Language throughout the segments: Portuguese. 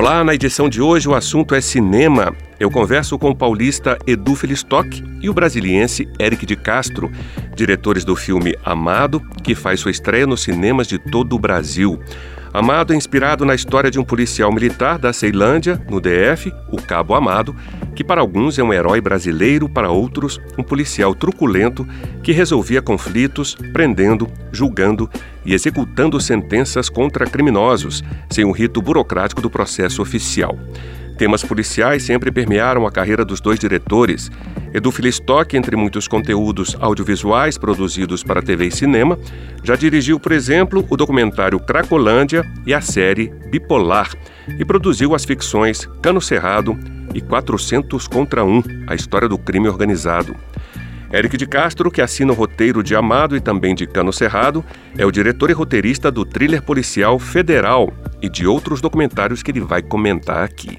Olá, na edição de hoje o assunto é cinema. Eu converso com o paulista Edu Felistock e o brasiliense Eric de Castro, diretores do filme Amado, que faz sua estreia nos cinemas de todo o Brasil. Amado é inspirado na história de um policial militar da Ceilândia, no DF, o Cabo Amado, que para alguns é um herói brasileiro, para outros, um policial truculento que resolvia conflitos, prendendo, julgando e executando sentenças contra criminosos, sem o rito burocrático do processo oficial. Temas policiais sempre permearam a carreira dos dois diretores. Edu Filistock, entre muitos conteúdos audiovisuais produzidos para TV e cinema, já dirigiu, por exemplo, o documentário Cracolândia e a série Bipolar, e produziu as ficções Cano Cerrado e 400 contra 1, a história do crime organizado. Eric de Castro, que assina o roteiro de Amado e também de Cano Cerrado, é o diretor e roteirista do thriller policial Federal e de outros documentários que ele vai comentar aqui.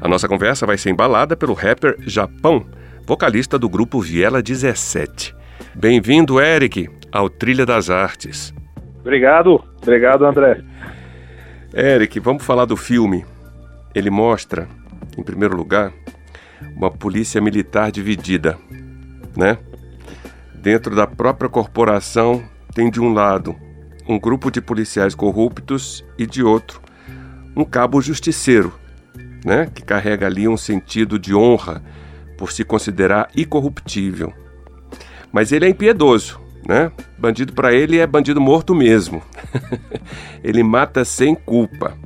A nossa conversa vai ser embalada pelo rapper Japão, vocalista do grupo Viela 17. Bem-vindo, Eric, ao Trilha das Artes. Obrigado, obrigado, André. Eric, vamos falar do filme. Ele mostra, em primeiro lugar, uma polícia militar dividida, né? Dentro da própria corporação tem de um lado um grupo de policiais corruptos e de outro um cabo justiceiro né, que carrega ali um sentido de honra por se considerar incorruptível. Mas ele é impiedoso, né? Bandido para ele é bandido morto mesmo. ele mata sem culpa.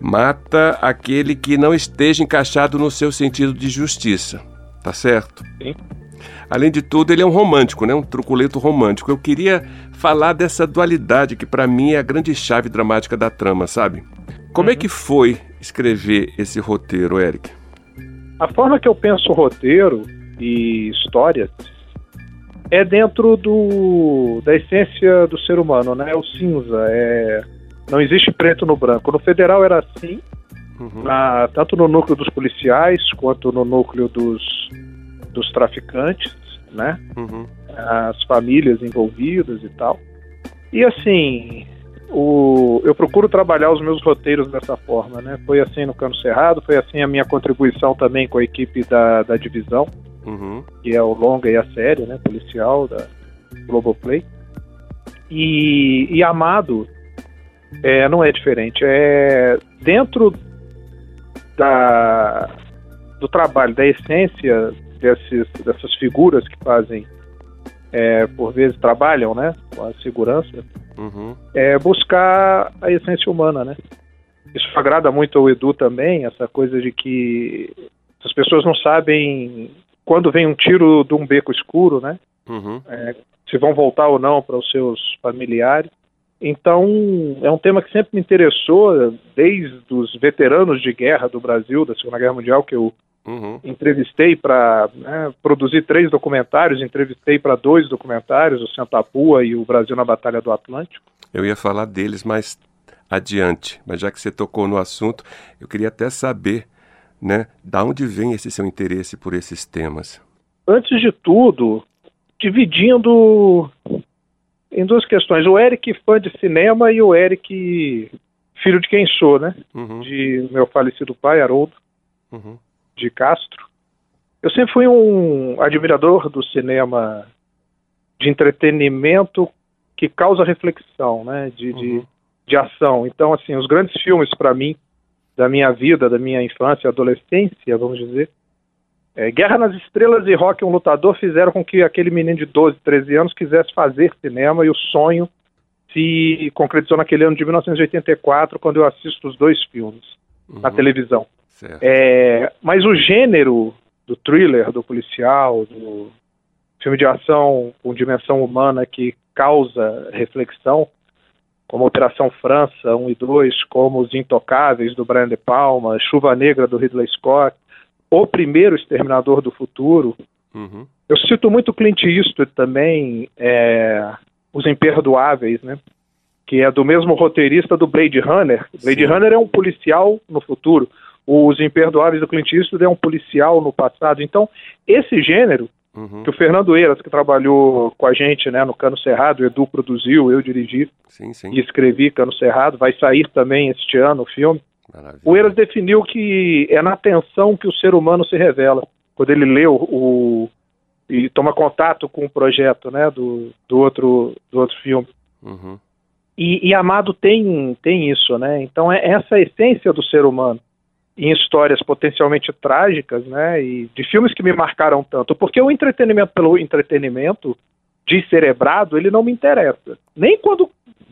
Mata aquele que não esteja encaixado no seu sentido de justiça. Tá certo? Sim. Além de tudo, ele é um romântico, né? Um truculento romântico. Eu queria falar dessa dualidade que para mim é a grande chave dramática da trama, sabe? Como é uhum. é que foi escrever esse roteiro, Eric? A forma que eu penso roteiro e história é dentro do, da essência do ser humano, né? O cinza, é, não existe preto no branco. No federal era assim, uhum. na, tanto no núcleo dos policiais quanto no núcleo dos, dos traficantes, né? Uhum. As famílias envolvidas e tal. E assim, o, eu procuro trabalhar os meus roteiros dessa forma, né? Foi assim no Cano Cerrado, foi assim a minha contribuição também com a equipe da, da divisão, uhum. que é o longa e a série, né? Policial da Globoplay. E, e Amado é, não é diferente. É dentro da, do trabalho, da essência desses, dessas figuras que fazem, é, por vezes trabalham, né? Com a segurança uhum. é buscar a essência humana, né? Isso agrada muito ao Edu também, essa coisa de que as pessoas não sabem quando vem um tiro de um beco escuro, né? Uhum. É, se vão voltar ou não para os seus familiares. Então, é um tema que sempre me interessou, desde os veteranos de guerra do Brasil, da Segunda Guerra Mundial, que eu Uhum. Entrevistei para né, produzir três documentários, entrevistei para dois documentários, o Santapua e o Brasil na Batalha do Atlântico. Eu ia falar deles mais adiante, mas já que você tocou no assunto, eu queria até saber, né, da onde vem esse seu interesse por esses temas? Antes de tudo, dividindo em duas questões, o Eric fã de cinema e o Eric filho de quem sou, né? Uhum. De meu falecido pai, Haroldo. Uhum de Castro. Eu sempre fui um admirador do cinema de entretenimento que causa reflexão, né, de, uhum. de, de, ação. Então, assim, os grandes filmes para mim da minha vida, da minha infância, adolescência, vamos dizer, é, Guerra nas Estrelas e Rock um Lutador fizeram com que aquele menino de 12, 13 anos quisesse fazer cinema e o sonho se concretizou naquele ano de 1984, quando eu assisto os dois filmes uhum. na televisão. É, mas o gênero do thriller, do policial, do filme de ação com dimensão humana que causa reflexão, como Operação França 1 e 2, como Os Intocáveis, do Brian De Palma, Chuva Negra, do Ridley Scott, O Primeiro Exterminador do Futuro, Uhum. Eu cito muito Clint Eastwood também, é, Os Imperdoáveis, né? Que é do mesmo roteirista do Blade Runner. Blade Sim. Runner é um policial no futuro. Os Imperdoáveis do Clint Eastwood é um policial no passado. Então, esse gênero, uhum. que o Fernando Eiras, que trabalhou com a gente né, no Cano Cerrado, o Edu produziu, eu dirigi sim, sim. e escrevi Cano Cerrado, vai sair também este ano o filme. Maravilha. O Eiras definiu que é na tensão que o ser humano se revela. Quando ele lê o, o e toma contato com o projeto né, do, do, outro, do outro filme. Uhum. E, e, Amado tem, tem isso, né? Então é essa a essência do ser humano em histórias potencialmente trágicas, né? E de filmes que me marcaram tanto, porque o entretenimento pelo entretenimento descerebrado, ele não me interessa. Nem quando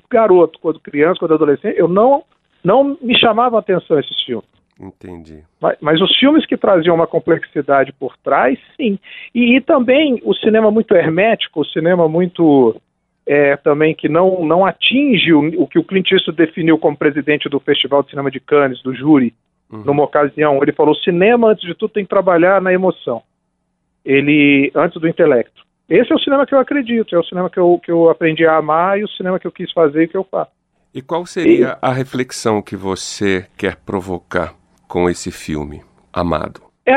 garoto, quando criança, quando adolescente, eu não não me chamava a atenção esses filmes. Entendi. Mas, mas, os filmes que traziam uma complexidade por trás, sim. E, e também o cinema muito hermético, o cinema muito é, também que não, não atinge o, o, que o Clint Eastwood definiu como presidente do Festival de Cinema de Cannes, do júri, uhum. numa ocasião. Ele falou: cinema, antes de tudo, tem que trabalhar na emoção. Ele, antes do intelecto. Esse é o cinema que eu acredito, é o cinema que eu, que eu aprendi a amar e o cinema que eu quis fazer e que eu faço. E qual seria e... a reflexão que você quer provocar com esse filme, Amado? É,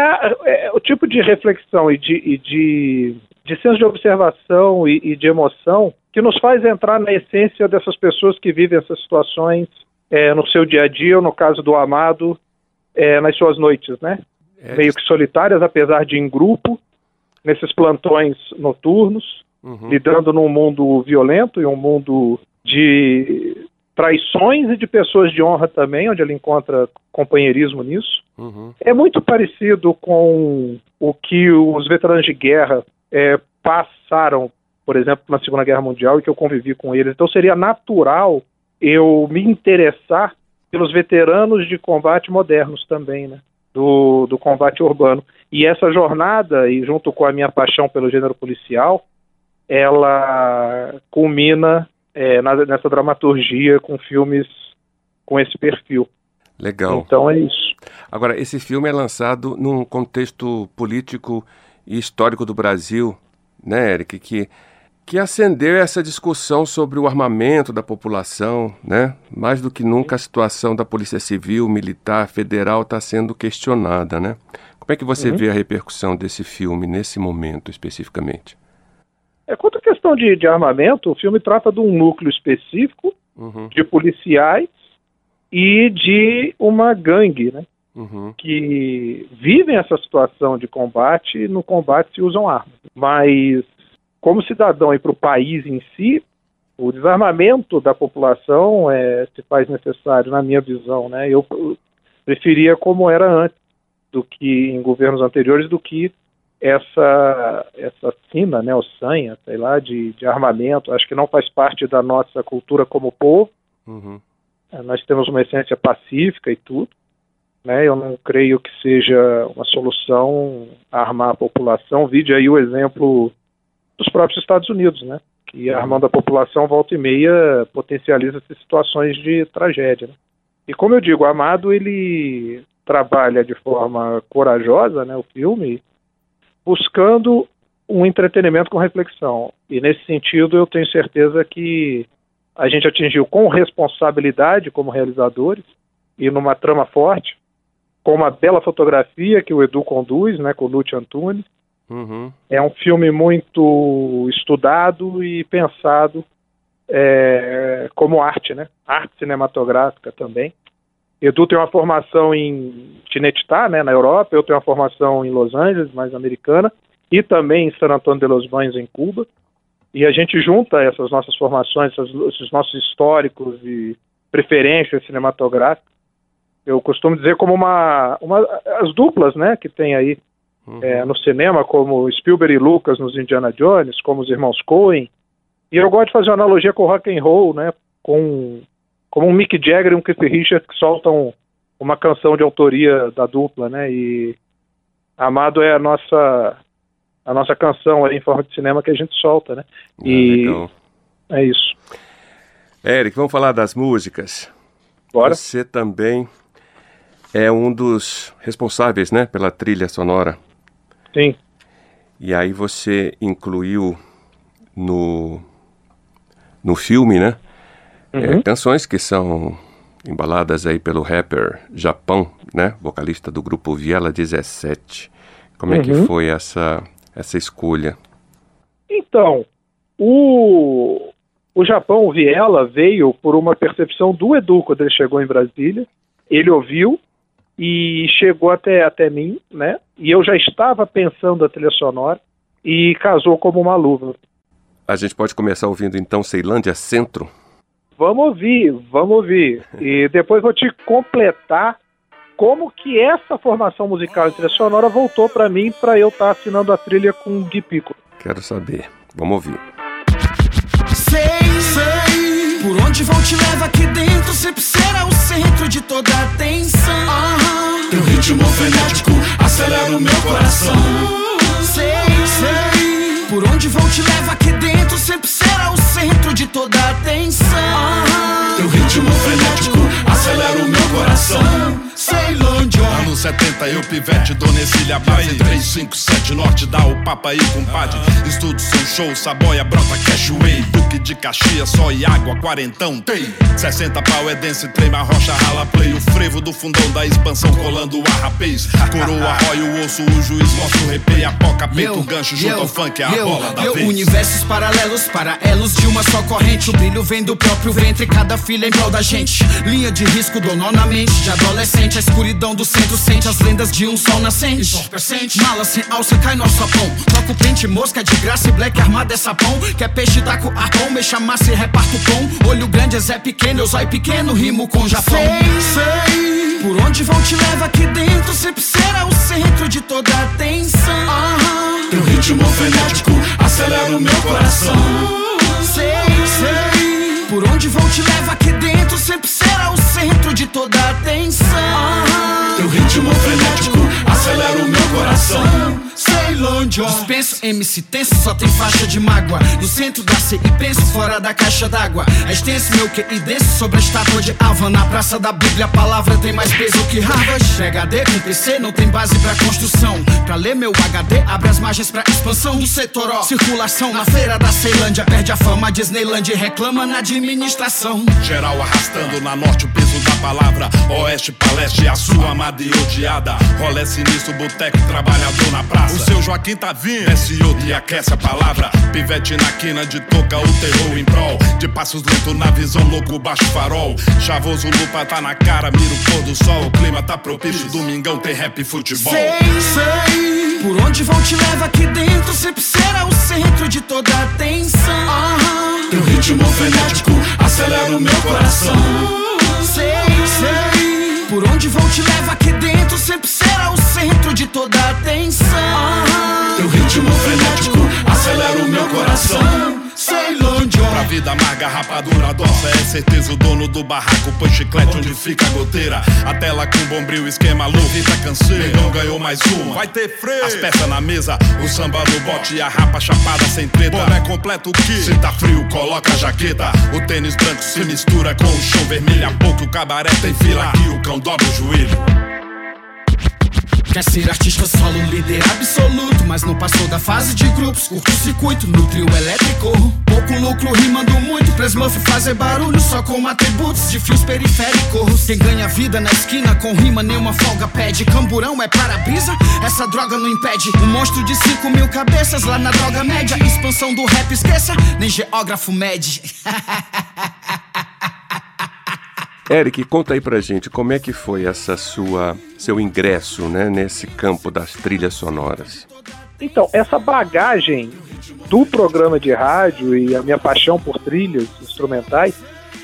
é o tipo de reflexão e de, e de, de senso de observação e, e, de emoção que nos faz entrar na essência dessas pessoas que vivem essas situações é, no seu dia a dia, ou no caso do Amado, é, nas suas noites, né? É Meio que solitárias, apesar de em grupo, nesses plantões noturnos, uhum. lidando num mundo violento e um mundo de traições e de pessoas de honra também, onde ele encontra companheirismo nisso. Uhum. É muito parecido com o que os veteranos de guerra é, passaram, por exemplo, na Segunda Guerra Mundial e que eu convivi com eles. Então seria natural eu me interessar pelos veteranos de combate modernos também, né? Do, do combate urbano. E essa jornada, e junto com a minha paixão pelo gênero policial, ela culmina é, nessa dramaturgia com filmes com esse perfil. Legal. Então é isso. Agora, esse filme é lançado num contexto político e histórico do Brasil, né, Eric, que, que acendeu essa discussão sobre o armamento da população, né? Mais do que nunca a situação da Polícia Civil, Militar, Federal está sendo questionada, né? Como é que você uhum. vê a repercussão desse filme nesse momento especificamente? É, quanto à questão de, de armamento, o filme trata de um núcleo específico uhum. de policiais e de uma gangue, né? Uhum. Que vivem essa situação de combate e no combate se usam armas. Mas, como cidadão e para o país em si, o desarmamento da população é, se faz necessário, na minha visão, né? Eu preferia como era antes do que em governos anteriores do que essa essa sina, né, o sanha, sei lá, de, de armamento, acho que não faz parte da nossa cultura como povo. Uhum. É, nós temos uma essência pacífica e tudo. Né, eu não creio que seja uma solução armar a população. Vide aí o exemplo dos próprios Estados Unidos, né, que armando a população volta e meia potencializa situações de tragédia. Né? E como eu digo, Amado ele trabalha de forma corajosa, né, o filme, buscando um entretenimento com reflexão. E nesse sentido, eu tenho certeza que a gente atingiu com responsabilidade como realizadores e numa trama forte, com uma bela fotografia que o Edu conduz, né, com o Lúcio Antunes. Uhum. É um filme muito estudado e pensado é, como arte, né? Arte cinematográfica também. Edu tem uma formação em Tinetitá, né, na Europa, eu tenho uma formação em Los Angeles, mais americana, e também em San Antônio de los Baños, em Cuba. E a gente junta essas nossas formações, esses nossos históricos e preferências cinematográficas. Eu costumo dizer como uma, uma as duplas, né, que tem aí uhum. é, no cinema, como Spielberg e Lucas nos Indiana Jones, como os irmãos Coen. E eu gosto de fazer uma analogia com o rock and roll, né, com como um Mick Jagger e um Keith Richards que soltam uma canção de autoria da dupla, né? E Amado é a nossa a nossa canção aí em forma de cinema que a gente solta, né? Ah, e é isso. Eric, vamos falar das músicas. Bora. Você também é um dos responsáveis, né, pela trilha sonora. Sim. E aí você incluiu no, no filme, né? É, uhum. É, canções que são embaladas aí pelo rapper Japão, né? Vocalista do grupo Viela 17. Como uhum. é que uhum. foi essa, essa escolha? Então, o, o Japão, o Viela, veio por uma percepção do Edu quando ele chegou em Brasília. Ele ouviu e chegou até, até mim, né? E eu já estava pensando a trilha sonora e casou como uma luva. A gente pode começar ouvindo então Ceilândia Centro? Vamos ouvir, vamos ouvir. E depois vou te completar como que essa formação musical e trilha sonora voltou para mim para eu estar tá assinando a trilha com o Gui Pico. Quero saber. Vamos ouvir. Sei, sei, por onde vou te leva aqui dentro, sempre será o centro de toda a atenção. Uhum. Teu ritmo frenético acelera o meu coração. Sei, sei, por onde vou te leva aqui dentro, sempre será o centro de toda a atenção. Uhum. Teu ritmo frenético acelera o meu coração. Ceilândia. Anos 70, eu pivete, Dona Exília Base. 357 Norte, dá o papa aí, compadre. Estudo seu show, saboia, brota, cashway Duque de Caxias, só e água, quarentão. Tem 60 pau, é dance, trema, rocha, rala, play. O frevo do fundão da expansão, colando a rapaz. Coroa, rói, o osso, o juiz mostra o repei A poca, peito, gancho, junto ao funk, é a bola da vez. Universos paralelos, paralelos de uma só corrente. O brilho vem do próprio ventre, cada filha em prol da gente. Linha de risco, dono na mente, de adolescente a escuridão do centro sente as lendas de um sol nascente. Mala sem alça cai no sapão. Troca o pente, mosca de graça e black armada é sapão. Quer peixe, tá com arpão, mexa massa e reparto pão. Olho grande é Zé pequeno, eu zóio pequeno, rimo com Japão. Sei, sei. Por onde vão te leva aqui dentro, sempre será o centro de toda a atenção. Teu ritmo frenético acelera o meu coração. Sei, sei. Por onde vão te leva aqui dentro, sempre de toda atenção. Teu ritmo frenético acelera o meu coração. Ceilândia. Dispenso MC tenso, só tem faixa de mágoa. No centro da C e penso fora da caixa d'água. É extenso meu que e denso sobre a estátua de Ava. Na praça da Bíblia a palavra tem mais peso que Harvard. PHD com PC não tem base pra construção. Pra ler meu HD, abre as margens pra expansão do setor. Ó. Circulação na feira da Ceilândia. Perde a fama, Disneyland reclama na administração. Geral arrastando na norte o peso da palavra. Oeste, paleste, a sua amada e odiada. Rolé sinistro, boteco, trabalhador na praça. Joaquim tá vindo, desce outro e aquece a palavra. Pivete na quina de toca o terror em prol. De passos lentos na visão, louco, baixo farol. Chavoso, lupa tá na cara, mira o pôr do sol. O clima tá propício, domingão tem rap e futebol. Sei, sei, por onde vão te leva aqui dentro, sempre será o centro de toda a atenção. Uhum. Teu ritmo frenético acelera o meu coração. Sei, sei, por onde vão te leva aqui dentro, sempre será o centro de toda a atenção. Ritmo frenético acelera o meu coração. Ceilândia. Pra vida amarga, rapadura doça. É certeza o dono do barraco, põe chiclete onde fica a goteira. A tela com bombril, esquema louco, tá cansei. Negão ganhou mais uma. Vai ter freio. As peças na mesa, o samba no bote e a rapa chapada sem treta. Boné completo que se tá frio, coloca a jaqueta. O tênis branco se mistura com o chão vermelho. A pouco o cabaré tem fila aqui, o cão dobra o joelho. Quer ser artista solo, líder absoluto. Mas não passou da fase de grupos Curto-circuito no trio elétrico. Pouco lucro rimando muito Pra Smurf fazer barulho só com atributos De fios periféricos. Quem ganha vida na esquina com rima Nenhuma folga pede. Camburão é para-brisa? Essa droga não impede. Um monstro de 5 mil cabeças Lá na droga média. Expansão do rap esqueça Nem geógrafo mede Eric, conta aí pra gente como é que foi essa sua seu ingresso, né, nesse campo das trilhas sonoras. Então, essa bagagem do programa de rádio e a minha paixão por trilhas instrumentais,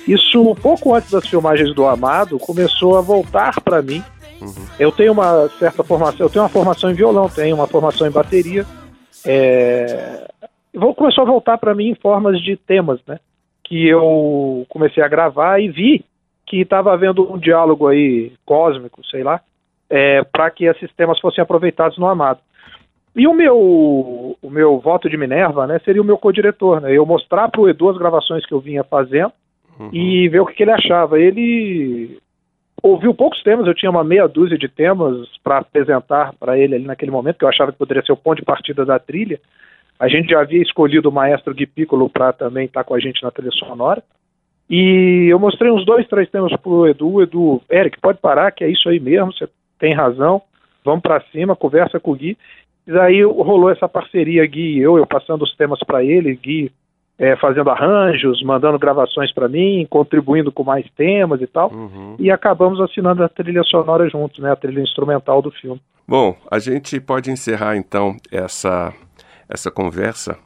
isso pouco antes das filmagens do Amado começou a voltar para mim. Uhum. Eu tenho uma certa formação, eu tenho uma formação em violão, tenho uma formação em bateria. É... Começou a voltar para mim em formas de temas, né? Que eu comecei a gravar e vi que estava havendo um diálogo aí cósmico, sei lá, é, para que esses temas fossem aproveitados no Amado. E o meu, o meu voto de Minerva né, seria o meu co-diretor, né, eu mostrar para o Edu as gravações que eu vinha fazendo uhum. e ver o que, que ele achava. Ele ouviu poucos temas, eu tinha uma meia dúzia de temas para apresentar para ele ali naquele momento, que eu achava que poderia ser o ponto de partida da trilha. A gente já havia escolhido o maestro Gui Piccolo para também estar tá com a gente na trilha sonora. E eu mostrei uns dois, três temas pro Edu. Edu, Eric, pode parar, que é isso aí mesmo, você tem razão. Vamos para cima, conversa com o Gui. E daí rolou essa parceria Gui e eu, eu passando os temas para ele, Gui é, fazendo arranjos, mandando gravações para mim, contribuindo com mais temas e tal. Uhum. E acabamos assinando a trilha sonora juntos, né, a trilha instrumental do filme. Bom, a gente pode encerrar então essa essa conversa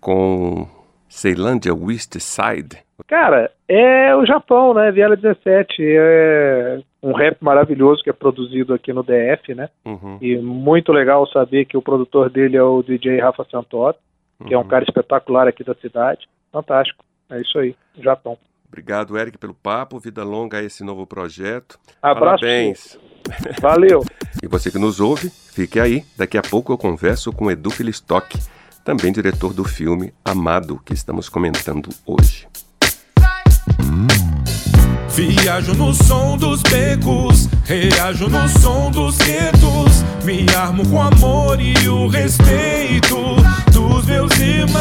com Ceilândia West Side. Cara, é o Japão, né? Viela 17 é um rap maravilhoso que é produzido aqui no DF, né? Uhum. E muito legal saber que o produtor dele é o DJ Rafa Santoro que é um cara espetacular aqui da cidade. Fantástico. É isso aí, Japão. Obrigado, Eric, pelo papo. Vida longa a esse novo projeto. Abraço. Parabéns. Valeu. e você que nos ouve, fique aí. Daqui a pouco eu converso com Edu Filistock, também diretor do filme Amado, que estamos comentando hoje. Viajo no som dos becos, reajo no som dos guetos. Me armo com amor e o respeito dos meus irmãos.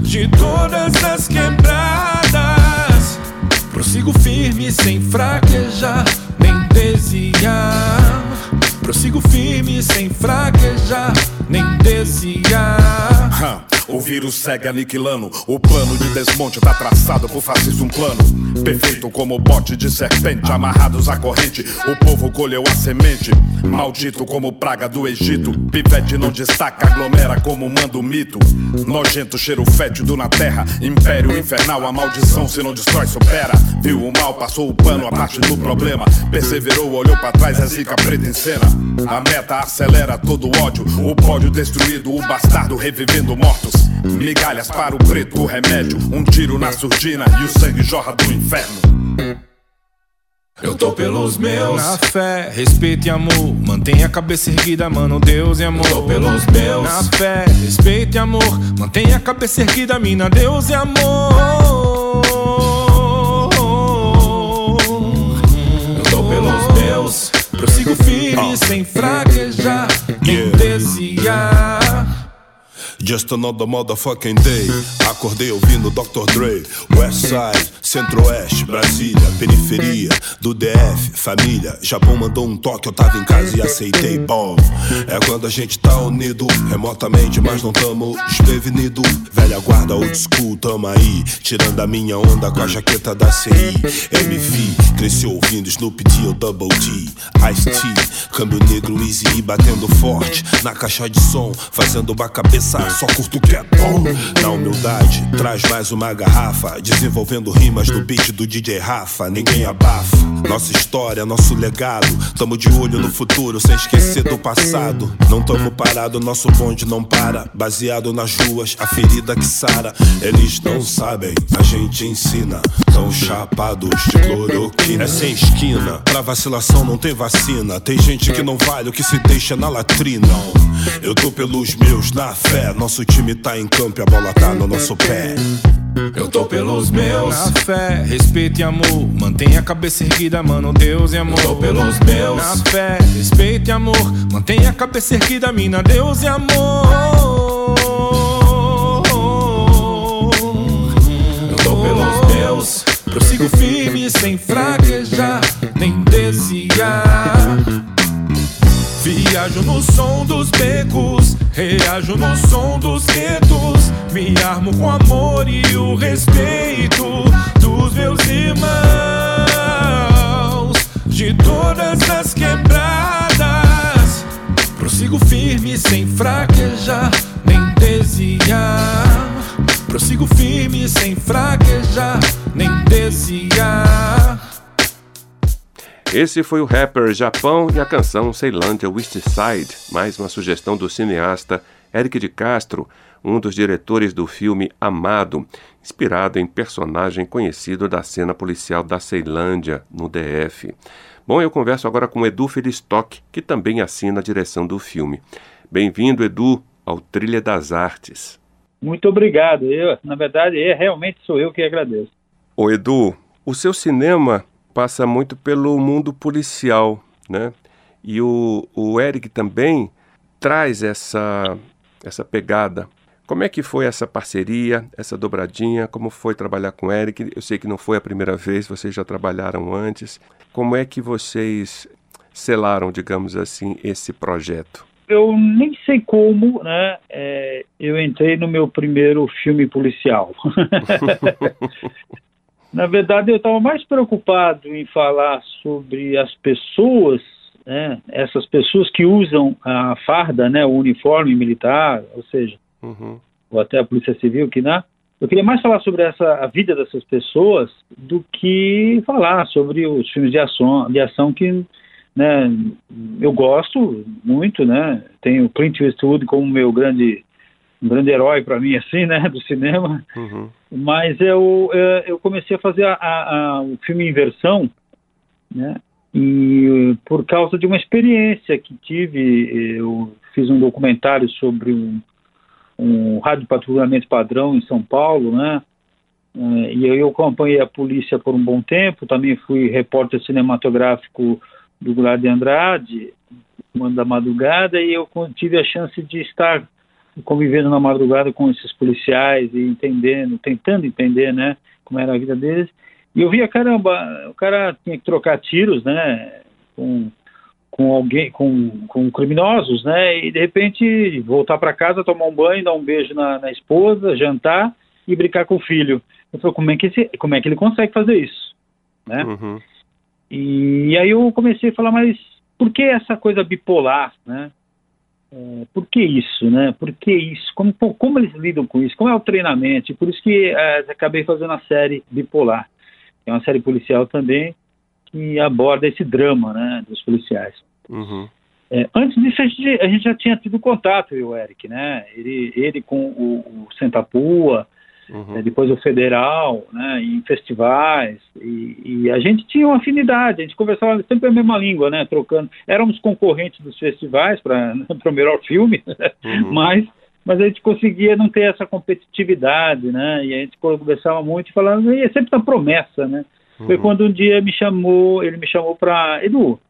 De todas as quebradas, prossigo firme sem fraquejar nem desviar. Prossigo firme sem fraquejar nem desviar. O vírus segue aniquilando. O plano de desmonte tá traçado por fascista um plano. Perfeito como bote de serpente, amarrados à corrente. O povo colheu a semente. Maldito como praga do Egito. Pivete não destaca, aglomera como manda o mito. Nojento cheiro fétido na terra. Império infernal, a maldição se não destrói, supera. Viu o mal, passou o pano, a parte do problema. Perseverou, olhou para trás, é zica preta em cena. A meta acelera todo ódio. O pódio destruído, o bastardo revivendo mortos. Migalhas para o preto, o remédio. Um tiro na surdina e o sangue jorra do inferno. Eu tô pelos meus. Na fé, respeito e amor. Mantenha a cabeça erguida, mano. Deus e amor. Eu tô pelos meus. Na fé, respeito e amor. Mantenha a cabeça erguida, mina. Deus e amor. Eu tô pelos meus. Prossigo firme, sem fraquejar, nem desviar. Just another motherfucking day. Acordei ouvindo Dr. Dre, Westside, Centro-Oeste, Brasília, periferia do DF, família. Japão mandou um toque, eu tava em casa e aceitei. Bom, é quando a gente tá unido, remotamente, mas não tamo desprevenido. Velha guarda, old school, tamo aí. Tirando a minha onda com a jaqueta da CI. MV, cresceu ouvindo Snoop D ou Double D. Ice-T, câmbio negro easy batendo forte. Na caixa de som, fazendo uma cabeça só curto o que é bom. Na humildade, traz mais uma garrafa. Desenvolvendo rimas do beat do DJ Rafa, ninguém abafa. Nossa história, nosso legado. Tamo de olho no futuro, sem esquecer do passado. Não tamo parado, nosso bonde não para. Baseado nas ruas, a ferida que sara. Eles não sabem, a gente ensina. Tão chapados de cloroquina. É sem esquina, pra vacilação não tem vacina. Tem gente que não vale o que se deixa na latrina. Eu tô pelos meus na fé. Nosso time tá em campo e a bola tá no nosso pé. Eu tô pelos meus. Na fé, respeito e amor. Mantenha a cabeça erguida, mano. Deus e amor. Eu tô pelos meus. Na fé, respeito e amor. Mantenha a cabeça erguida, mina. Deus e amor. Meus. Prossigo firme, sem fraquejar, nem desviar. Viajo no som dos becos, reajo no som dos guetos. Me armo com amor e o respeito dos meus irmãos. De todas as quebradas, prossigo firme sem fraquejar nem desviar. Prossigo firme sem fraquejar nem desviar. Esse foi o rapper Japão e a canção Ceilândia West Side, mais uma sugestão do cineasta Eric de Castro, um dos diretores do filme Amado, inspirado em personagem conhecido da cena policial da Ceilândia, no DF. Bom, eu converso agora com Edu Felistock, que também assina a direção do filme. Bem-vindo, Edu, ao Trilha das Artes. Muito obrigado. Eu, na verdade, é, realmente sou eu que agradeço. Ô Edu, o seu cinema passa muito pelo mundo policial, né? E o, o Eric também traz essa, essa pegada. Como é que foi essa parceria, essa dobradinha? Como foi trabalhar com o Eric? Eu sei que não foi a primeira vez, vocês já trabalharam antes. Como é que vocês selaram, digamos assim, esse projeto? Eu nem sei como, né? É, eu entrei no meu primeiro filme policial. Na verdade, eu estava mais preocupado em falar sobre as pessoas, né? Essas pessoas que usam a farda, né? O uniforme militar, ou seja, uhum. ou até a polícia civil, que né? Eu queria mais falar sobre essa a vida dessas pessoas do que falar sobre os filmes de ação, de ação que né, eu gosto muito, né? Tenho Clint Eastwood como meu grande um grande herói para mim assim, né, do cinema. Uhum. Mas eu é, eu comecei a fazer a, a, o filme em versão, né? E por causa de uma experiência que tive, eu fiz um documentário sobre um, um rádio patrulhamento padrão em São Paulo, né? É, e eu acompanhei a polícia por um bom tempo, também fui repórter cinematográfico do Goulart de Andrade, Mano da Madrugada, e eu tive a chance de estar convivendo na madrugada com esses policiais e entendendo, tentando entender, né, como era a vida deles. E eu via, caramba, o cara tinha que trocar tiros, né, com, com alguém, com, com criminosos, né, e de repente voltar para casa, tomar um banho, dar um beijo na, na esposa, jantar e brincar com o filho. Eu falei, como é que, esse, como é que ele consegue fazer isso, né? Uhum. E aí eu comecei a falar, mas por que essa coisa bipolar, né? É, por que isso, né? Por que isso? Como, como eles lidam com isso? Como é o treinamento? E por isso que é, acabei fazendo a série Bipolar. É uma série policial também que aborda esse drama, né, dos policiais. Uhum. É, antes disso, a gente, a gente, já tinha tido contato, eu e o Eric, né? Ele, ele com o, o Sentapua, uhum. é, depois o federal, né, em festivais, e, e, a gente tinha uma afinidade, a gente conversava sempre a mesma língua, né, trocando. Éramos concorrentes dos festivais para o melhor filme, uhum. mas mas a gente conseguia não ter essa competitividade, né? E a gente conversava muito e falava, e é sempre uma promessa, né? Uhum. Foi quando um dia me chamou, ele me chamou para Edu,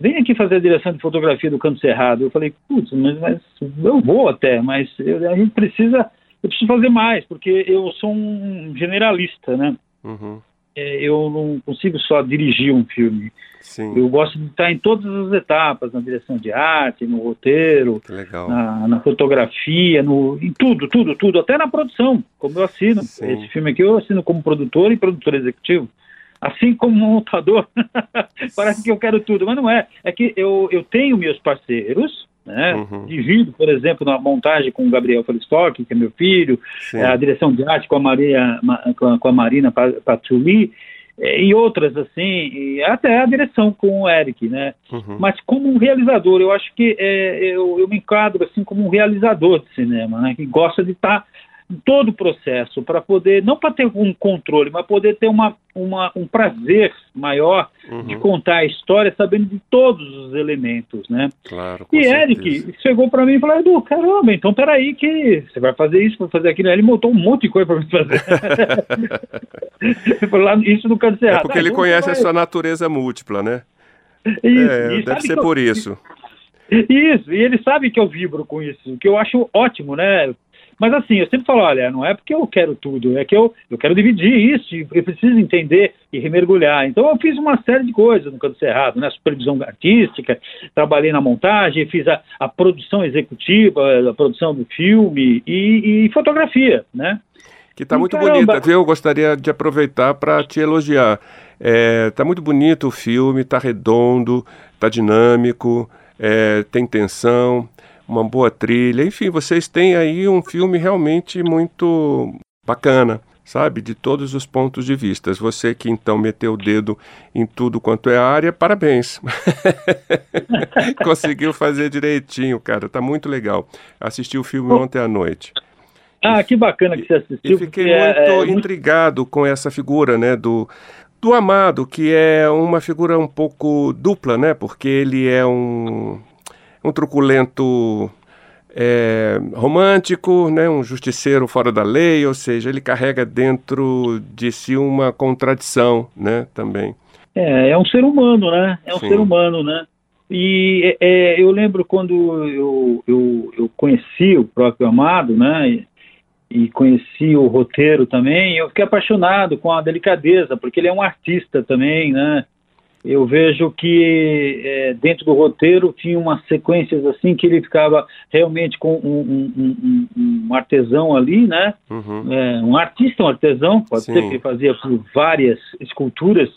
vem aqui fazer a direção de fotografia do Canto Cerrado. Eu falei, putz, mas, mas, eu vou até, mas eu, a gente precisa eu preciso fazer mais, porque eu sou um generalista, né? Uhum. É, eu não consigo só dirigir um filme. Sim. Eu gosto de estar em todas as etapas, na direção de arte, no roteiro, na, na, fotografia, no, em tudo, tudo, tudo, até na produção, como eu assino. Sim. Esse filme aqui eu assino como produtor e produtor executivo. Assim como montador, parece que eu quero tudo, mas não é. É que eu, eu tenho meus parceiros, né? Uhum. Divido, por exemplo, na montagem com o Gabriel Felistock, que é meu filho, é, a direção de arte com a, Maria, com a Marina Patrulli, é, e outras assim, até a direção com o Eric, né? Uhum. Mas como um realizador, eu acho que é, eu, eu, me enquadro assim como um realizador de cinema, né? Que gosta de estar tá todo o processo para poder, não para ter um controle, mas poder ter uma, uma um prazer maior uhum. de contar a história sabendo de todos os elementos, né? Claro, e Eric chegou para mim e falou, Edu, caramba, então peraí que você vai fazer isso, vai fazer aquilo. Aí ele montou um monte de coisa para mim fazer. lá, isso no câncer. É porque ah, ele conhece vai... a sua natureza múltipla, né? Isso, é, deve ser por isso. Isso, e ele sabe que eu vibro com isso, que eu acho ótimo, né? Mas assim, eu sempre falo, olha, não é porque eu quero tudo, é que eu, eu quero dividir isso, eu preciso entender e remergulhar. Então eu fiz uma série de coisas no Canto Cerrado, né? Supervisão artística, trabalhei na montagem, fiz a, a produção executiva, a produção do filme e, e fotografia, né? Que está muito caramba. bonita, viu? Eu gostaria de aproveitar para te elogiar. É, tá muito bonito o filme, tá redondo, tá dinâmico, é, tem tensão uma boa trilha. Enfim, vocês têm aí um filme realmente muito bacana, sabe? De todos os pontos de vista. Você que então meteu o dedo em tudo quanto é área, parabéns. Conseguiu fazer direitinho, cara. Tá muito legal. Assisti o filme ontem à noite. Ah, que bacana que você assistiu. E fiquei muito é, é intrigado com essa figura, né, do, do Amado, que é uma figura um pouco dupla, né, porque ele é um um truculento é, romântico, né, um justiceiro fora da lei, ou seja, ele carrega dentro de si uma contradição né, também. É, é um ser humano, né? É um Sim. ser humano, né? E é, é, eu lembro quando eu, eu, eu conheci o próprio Amado, né? E, e conheci o roteiro também, eu fiquei apaixonado com a delicadeza, porque ele é um artista também, né? Eu vejo que é, dentro do roteiro tinha umas sequências assim que ele ficava realmente com um, um, um, um artesão ali, né? Uhum. É, um artista, um artesão, pode Sim. ser que ele fazia várias esculturas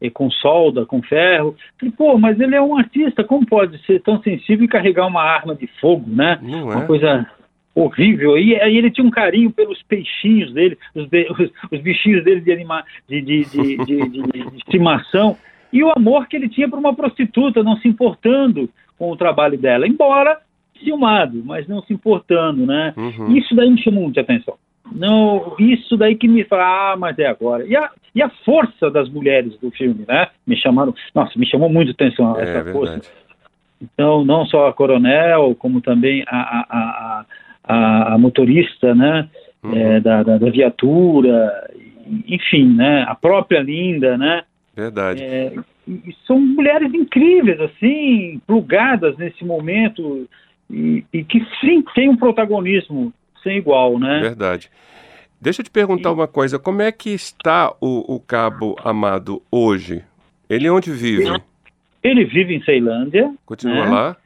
e com solda, com ferro. E, pô, mas ele é um artista, como pode ser tão sensível e carregar uma arma de fogo, né? Não uma é. coisa horrível. E aí ele tinha um carinho pelos peixinhos dele, os, os, os bichinhos dele de, anima, de, de, de, de, de estimação e o amor que ele tinha por uma prostituta, não se importando com o trabalho dela, embora ciumado, mas não se importando, né? Uhum. Isso daí me chamou muita atenção. Não, isso daí que me fala, ah, mas é agora. E a, e a força das mulheres do filme, né? Me chamaram, nossa, me chamou muito atenção é, essa força. Então, não só a coronel, como também a, a, a, a motorista, né? Uhum. É, da, da, da, viatura, enfim, né? A própria Linda, né? Verdade. É, são mulheres incríveis, assim, plugadas nesse momento e, e, que sim tem um protagonismo sem igual, né? Verdade. Deixa eu te perguntar e... uma coisa, como é que está o, o Cabo Amado hoje? Ele onde vive? Ele vive em Ceilândia. Continua né? lá?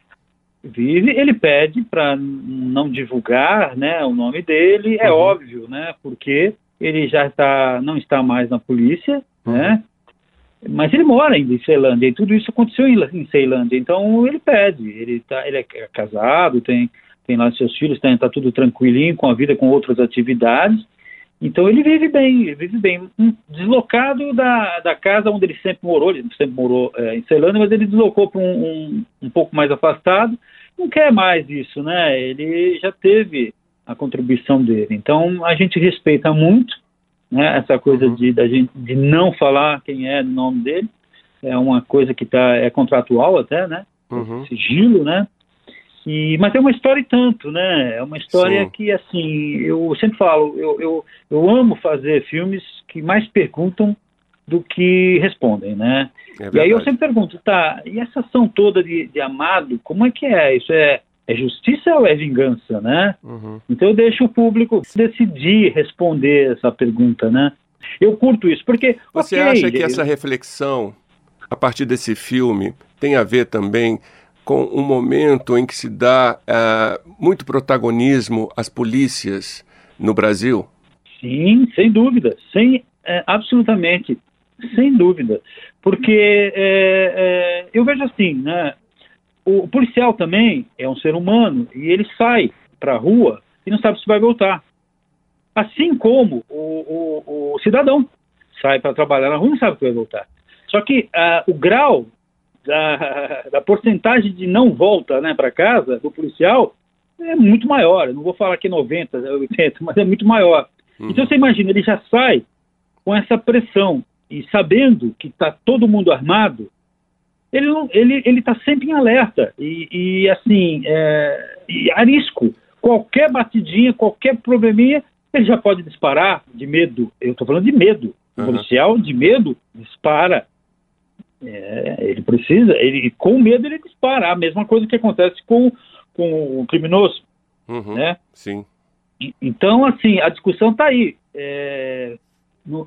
Vive, ele pede para não divulgar né, o nome dele, é uhum. óbvio, né? Porque ele já está, não está mais na polícia, uhum. né? Mas ele mora em Ceilândia e tudo isso aconteceu em, Ceilândia. Então ele pede, ele, tá, ele é casado, tem, tem lá seus filhos, está tá tudo tranquilinho com a vida, com outras atividades. Então ele vive bem, ele vive bem. Deslocado da, da casa onde ele sempre morou, ele sempre morou é, em Ceilândia, mas ele deslocou para um, um, um pouco mais afastado. Não quer mais isso, né? Ele já teve a contribuição dele. Então a gente respeita muito né? Essa coisa uhum. de, da gente, de não falar quem é o nome dele é uma coisa que tá, é contratual até, né? Uhum. Sigilo, né? E, mas é uma história e tanto, né? É uma história Sim. que, assim, eu sempre falo, eu, eu, eu amo fazer filmes que mais perguntam do que respondem, né? É e aí eu sempre pergunto, tá, e essa ação toda de, de amado, como é que é? Isso é é justiça ou é vingança, né? Uhum. Então eu deixo o público decidir responder essa pergunta, né? Eu curto isso, porque... Você okay, acha que essa reflexão, a partir desse filme, tem a ver também com um momento em que se dá uh, muito protagonismo às polícias no Brasil? Sim, sem dúvida, sem, é, absolutamente, sem dúvida, porque é, é, eu vejo assim, né, o policial também é um ser humano e ele sai para a rua e não sabe se vai voltar. Assim como o, o, o cidadão sai para trabalhar na rua e não sabe se vai voltar. Só que uh, o grau da, da, porcentagem de não volta né, para casa do policial é muito maior. Eu não vou falar que é 90, 80, mas é muito maior. Uhum. Então você imagina, ele já sai com essa pressão e sabendo que está todo mundo armado, ele ele ele está sempre em alerta. E, e assim é, e arisco. Qualquer batidinha qualquer probleminha ele já pode disparar de medo. Eu estou falando de medo. O policial de medo dispara. É, ele precisa ele com medo ele dispara. A mesma coisa que acontece com com o criminoso uhum, né? Sim. Então assim a discussão está aí. É,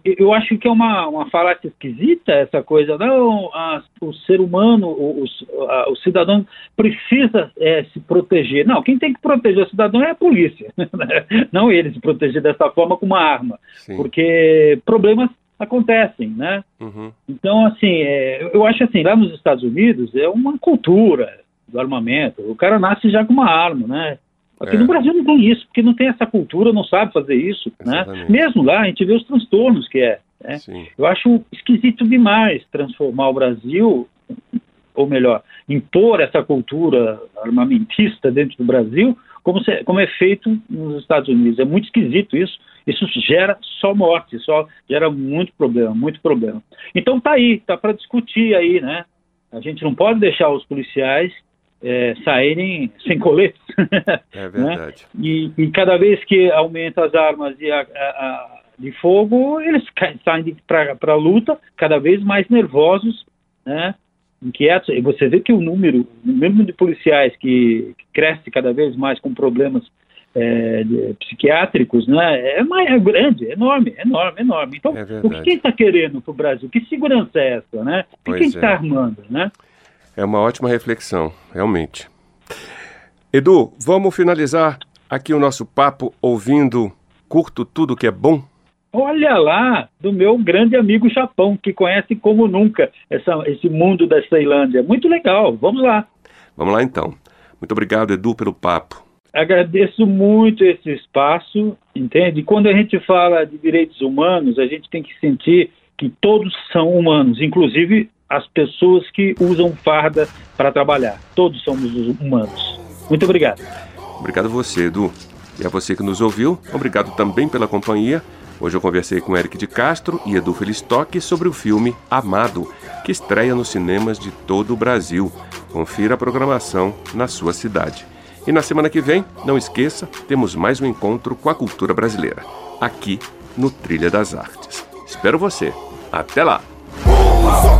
eu acho que é uma, uma falácia esquisita essa coisa, não, a, o ser humano, o, a, o cidadão precisa é, se proteger. Não, quem tem que proteger o cidadão é a polícia, né? não ele se proteger dessa forma com uma arma, Sim. porque problemas acontecem, né? Uhum. Então, assim, é, eu acho assim, lá nos Estados Unidos é uma cultura do armamento, o cara nasce já com uma arma, né? Aqui é. no Brasil não tem isso, porque não tem essa cultura, não sabe fazer isso, né? Mesmo lá a gente vê os transtornos que é. Né? Eu acho esquisito demais transformar o Brasil, ou melhor, impor essa cultura armamentista dentro do Brasil, como, se, como é feito nos Estados Unidos. É muito esquisito isso. Isso gera só morte, só gera muito problema, muito problema. Então tá aí, tá para discutir aí, né? A gente não pode deixar os policiais é, saírem sem coletes. É né? verdade. né? e, e, cada vez que aumenta as armas e, a, a, de fogo, eles saem para a luta cada vez mais nervosos, né? inquietos. E você vê que o número, o número de policiais que, que cresce cada vez mais com problemas é, de, psiquiátricos, né, é, mais, é grande, é enorme, é enorme, enorme. Então, é o que quem está querendo para o Brasil? Que segurança é essa, né? O que quem está é. armando, né? É uma ótima reflexão, realmente. Edu, vamos finalizar aqui o nosso papo ouvindo Curto Tudo Que É Bom? Olha lá, do meu grande amigo Japão, que conhece como nunca essa, esse mundo da Ceilândia. Muito legal, vamos lá. Vamos lá então. Muito obrigado, Edu, pelo papo. Agradeço muito esse espaço, entende? Quando a gente fala de direitos humanos, a gente tem que sentir que todos são humanos, inclusive as pessoas que usam farda para trabalhar. Todos somos humanos. Muito obrigado. Obrigado a você, Edu. E a você que nos ouviu, obrigado também pela companhia. Hoje eu conversei com Eric de Castro e Edu Felistock sobre o filme Amado, que estreia nos cinemas de todo o Brasil. Confira a programação na sua cidade. E na semana que vem, não esqueça, temos mais um encontro com a cultura brasileira, aqui no Trilha das Artes. Espero você. Até lá! Só